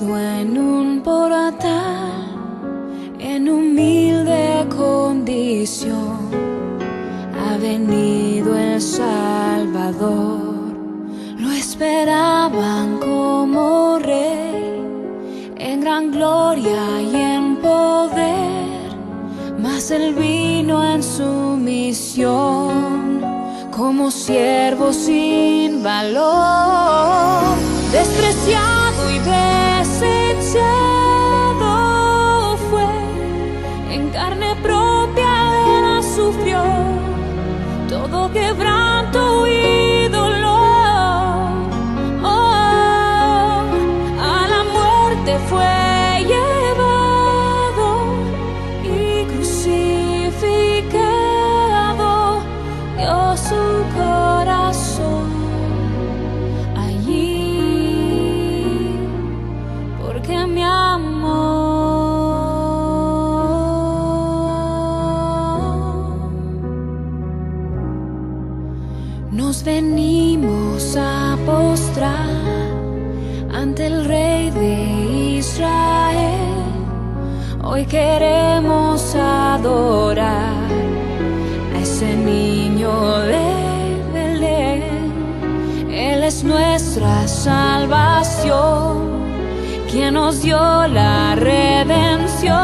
en un portal en humilde condición. Ha venido el Salvador, lo esperaban como rey, en gran gloria y en poder, mas él vino en su misión como siervo sin valor, despreciado y desechado fue, en carne propia él sufrió todo quebranto venimos a postrar ante el Rey de Israel. Hoy queremos adorar a ese niño de Belén. Él es nuestra salvación, quien nos dio la redención.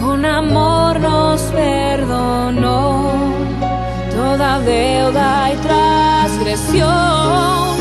Con amor nos perdonó toda deuda y expresión.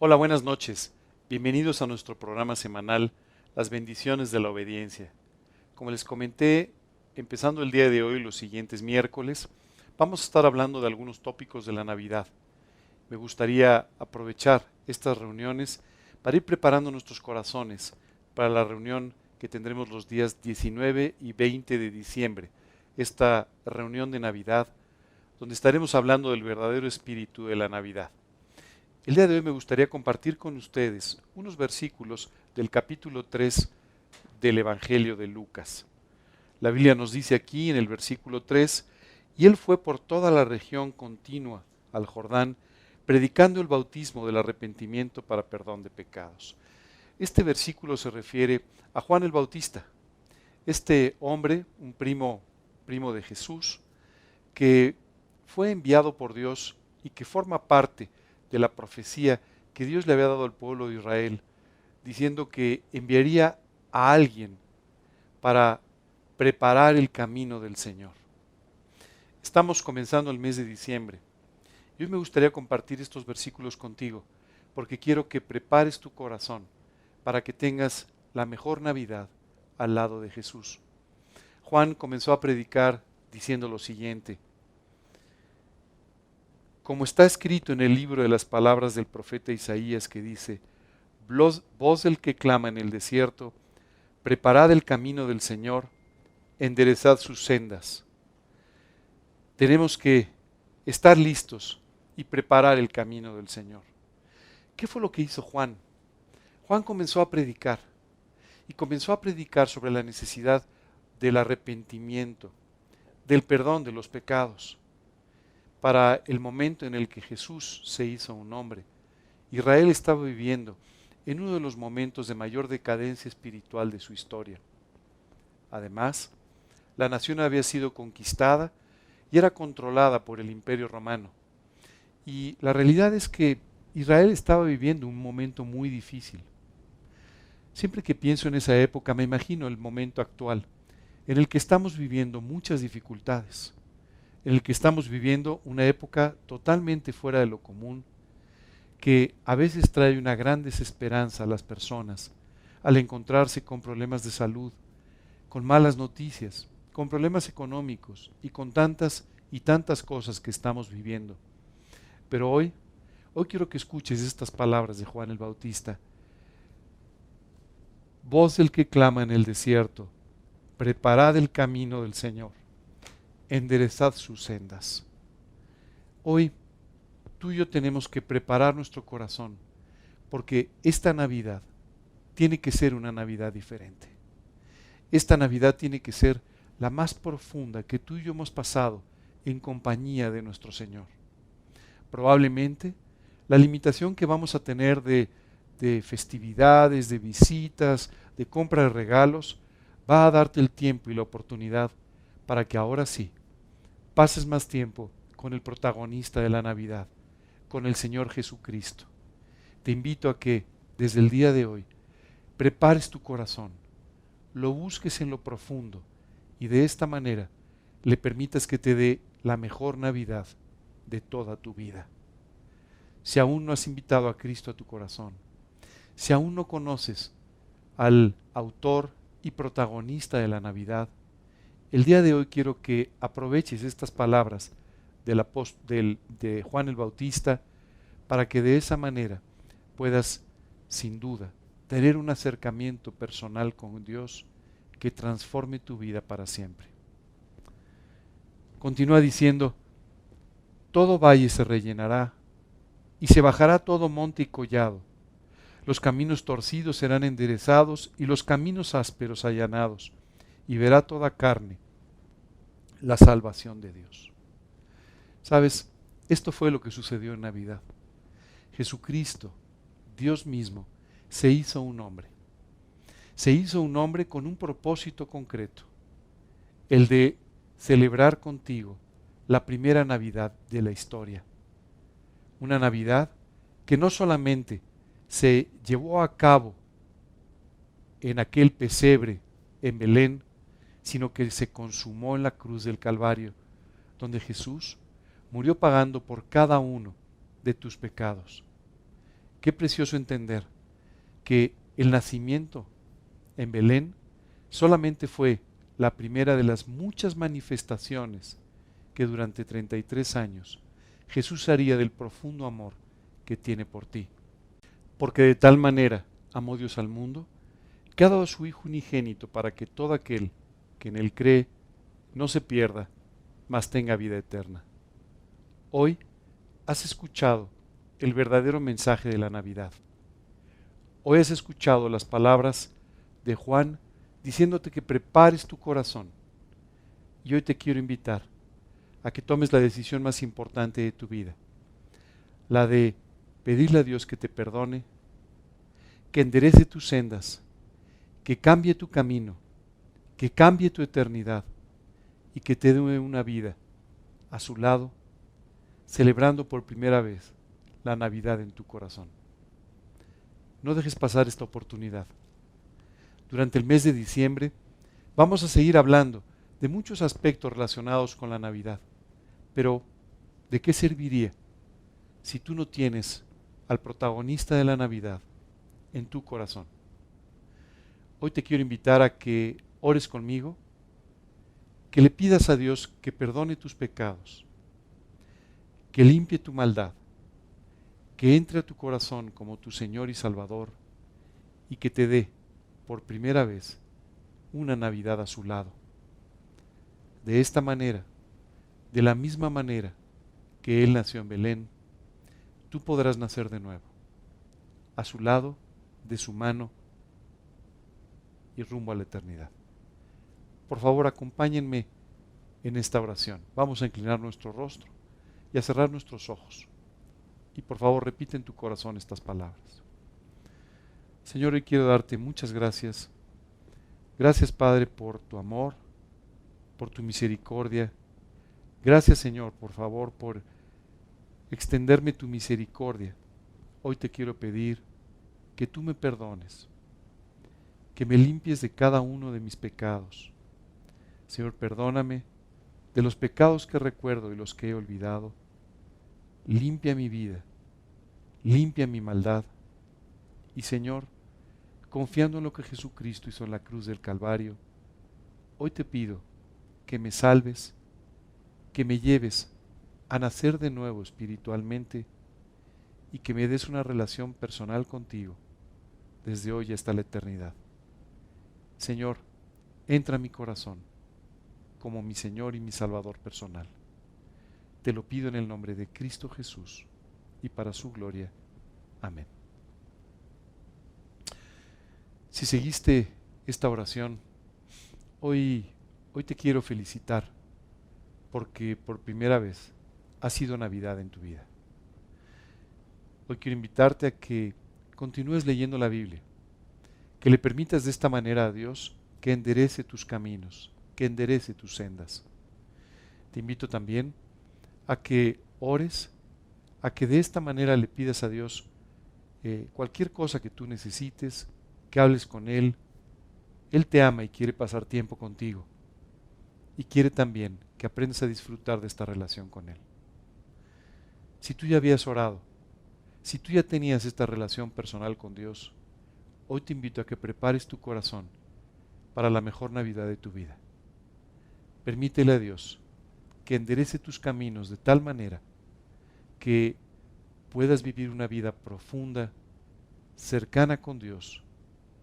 Hola, buenas noches. Bienvenidos a nuestro programa semanal Las bendiciones de la obediencia. Como les comenté, empezando el día de hoy, los siguientes miércoles, vamos a estar hablando de algunos tópicos de la Navidad. Me gustaría aprovechar estas reuniones para ir preparando nuestros corazones para la reunión que tendremos los días 19 y 20 de diciembre, esta reunión de Navidad, donde estaremos hablando del verdadero espíritu de la Navidad. El día de hoy me gustaría compartir con ustedes unos versículos del capítulo 3 del Evangelio de Lucas. La Biblia nos dice aquí en el versículo 3, y él fue por toda la región continua al Jordán, predicando el bautismo del arrepentimiento para perdón de pecados. Este versículo se refiere a Juan el Bautista, este hombre, un primo, primo de Jesús, que fue enviado por Dios y que forma parte de la profecía que Dios le había dado al pueblo de Israel, diciendo que enviaría a alguien para preparar el camino del Señor. Estamos comenzando el mes de diciembre. Y hoy me gustaría compartir estos versículos contigo, porque quiero que prepares tu corazón para que tengas la mejor Navidad al lado de Jesús. Juan comenzó a predicar diciendo lo siguiente, como está escrito en el libro de las palabras del profeta Isaías que dice, voz del que clama en el desierto, preparad el camino del Señor, enderezad sus sendas. Tenemos que estar listos y preparar el camino del Señor. ¿Qué fue lo que hizo Juan? Juan comenzó a predicar y comenzó a predicar sobre la necesidad del arrepentimiento, del perdón de los pecados para el momento en el que Jesús se hizo un hombre. Israel estaba viviendo en uno de los momentos de mayor decadencia espiritual de su historia. Además, la nación había sido conquistada y era controlada por el imperio romano. Y la realidad es que Israel estaba viviendo un momento muy difícil. Siempre que pienso en esa época me imagino el momento actual, en el que estamos viviendo muchas dificultades, en el que estamos viviendo una época totalmente fuera de lo común, que a veces trae una gran desesperanza a las personas al encontrarse con problemas de salud, con malas noticias, con problemas económicos y con tantas y tantas cosas que estamos viviendo. Pero hoy Hoy quiero que escuches estas palabras de Juan el Bautista. Voz del que clama en el desierto, preparad el camino del Señor, enderezad sus sendas. Hoy tú y yo tenemos que preparar nuestro corazón, porque esta Navidad tiene que ser una Navidad diferente. Esta Navidad tiene que ser la más profunda que tú y yo hemos pasado en compañía de nuestro Señor. Probablemente la limitación que vamos a tener de, festividades, de visitas, de compra de regalos, va a darte el tiempo y la oportunidad para que ahora sí pases más tiempo con el protagonista de la Navidad, con el Señor Jesucristo. Te invito a que desde el día de hoy prepares tu corazón, lo busques en lo profundo y de esta manera le permitas que te dé la mejor Navidad de toda tu vida si aún no has invitado a Cristo a tu corazón, si aún no conoces al autor y protagonista de la Navidad, el día de hoy quiero que aproveches estas palabras del, de Juan el Bautista para que de esa manera puedas, sin duda, tener un acercamiento personal con Dios que transforme tu vida para siempre. Continúa diciendo, todo valle se rellenará y se bajará todo monte y collado. Los caminos torcidos serán enderezados y los caminos ásperos allanados, y verá toda carne la salvación de Dios. Sabes, esto fue lo que sucedió en Navidad. Jesucristo, Dios mismo, se hizo un hombre. Se hizo un hombre con un propósito concreto, el de celebrar contigo la primera Navidad de la historia una Navidad que no solamente se llevó a cabo en aquel pesebre en Belén, sino que se consumó en la cruz del Calvario, donde Jesús murió pagando por cada uno de tus pecados. Qué precioso entender que el nacimiento en Belén solamente fue la primera de las muchas manifestaciones que durante 33 años Jesús haría del profundo amor que tiene por ti. Porque de tal manera amó Dios al mundo, que ha dado a su Hijo unigénito para que todo aquel que en él cree no se pierda, mas tenga vida eterna. Hoy has escuchado el verdadero mensaje de la Navidad. Hoy has escuchado las palabras de Juan diciéndote que prepares tu corazón. Y hoy te quiero invitar a que tomes la decisión más importante de tu vida, la de pedirle a Dios que te perdone, que enderece tus sendas, que cambie tu camino, que cambie tu eternidad y que te dé una vida a su lado, celebrando por primera vez la Navidad en tu corazón. No dejes pasar esta oportunidad. Durante el mes de diciembre vamos a seguir hablando de muchos aspectos relacionados con la Navidad. Pero, ¿de qué serviría si tú no tienes al protagonista de la Navidad en tu corazón? Hoy te quiero invitar a que ores conmigo, que le pidas a Dios que perdone tus pecados, que limpie tu maldad, que entre a tu corazón como tu Señor y Salvador y que te dé por primera vez una Navidad a su lado. De esta manera, de la misma manera que Él nació en Belén, tú podrás nacer de nuevo, a su lado, de su mano y rumbo a la eternidad. Por favor, acompáñenme en esta oración. Vamos a inclinar nuestro rostro y a cerrar nuestros ojos. Y por favor, repite en tu corazón estas palabras. Señor, hoy quiero darte muchas gracias. Gracias, Padre, por tu amor, por tu misericordia Gracias Señor, por favor, por extenderme tu misericordia. Hoy te quiero pedir que tú me perdones, que me limpies de cada uno de mis pecados. Señor, perdóname de los pecados que recuerdo y los que he olvidado. Limpia mi vida, limpia mi maldad. Y Señor, confiando en lo que Jesucristo hizo en la cruz del Calvario, hoy te pido que me salves, que me lleves a nacer de nuevo espiritualmente y que me des una relación personal contigo desde hoy hasta la eternidad. Señor, entra a mi corazón como mi Señor y mi Salvador personal. Te lo pido en el nombre de Cristo Jesús y para su gloria. Amén. Si seguiste esta oración, hoy, hoy te quiero felicitar porque por primera vez ha sido Navidad en tu vida. Hoy quiero invitarte a que continúes leyendo la Biblia, que le permitas de esta manera a Dios que enderece tus caminos, que enderece tus sendas. Te invito también a que ores, a que de esta manera le pidas a Dios eh, cualquier cosa que tú necesites, que hables con Él. Él te ama y quiere pasar tiempo contigo. Y quiere también que aprendas a disfrutar de esta relación con Él. Si tú ya habías orado, si tú ya tenías esta relación personal con Dios, hoy te invito a que prepares tu corazón para la mejor Navidad de tu vida. Permítele a Dios que enderece tus caminos de tal manera que puedas vivir una vida profunda, cercana con Dios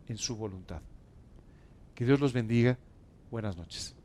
en su voluntad. Que Dios los bendiga. Buenas noches.